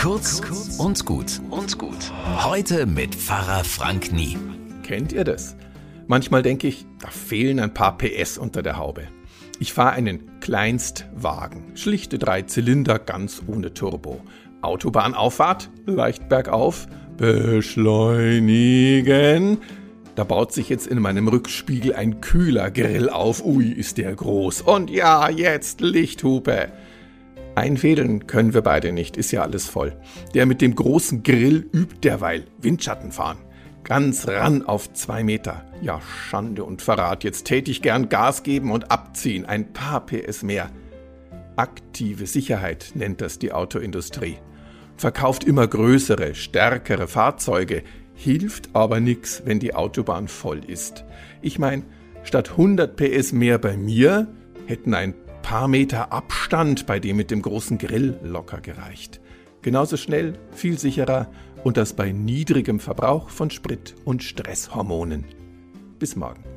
Kurz und gut und gut. Heute mit Pfarrer Frank Nie. Kennt ihr das? Manchmal denke ich, da fehlen ein paar PS unter der Haube. Ich fahre einen Kleinstwagen, schlichte drei Zylinder, ganz ohne Turbo. Autobahnauffahrt, leicht bergauf, beschleunigen. Da baut sich jetzt in meinem Rückspiegel ein kühler Grill auf. Ui, ist der groß. Und ja, jetzt Lichthupe. Einfädeln können wir beide nicht, ist ja alles voll. Der mit dem großen Grill übt derweil Windschatten fahren. Ganz ran auf zwei Meter. Ja, Schande und Verrat. Jetzt täte ich gern Gas geben und abziehen. Ein paar PS mehr. Aktive Sicherheit nennt das die Autoindustrie. Verkauft immer größere, stärkere Fahrzeuge, hilft aber nix, wenn die Autobahn voll ist. Ich meine, statt 100 PS mehr bei mir hätten ein paar Meter Abstand bei dem mit dem großen Grill locker gereicht. Genauso schnell, viel sicherer und das bei niedrigem Verbrauch von Sprit und Stresshormonen. Bis morgen.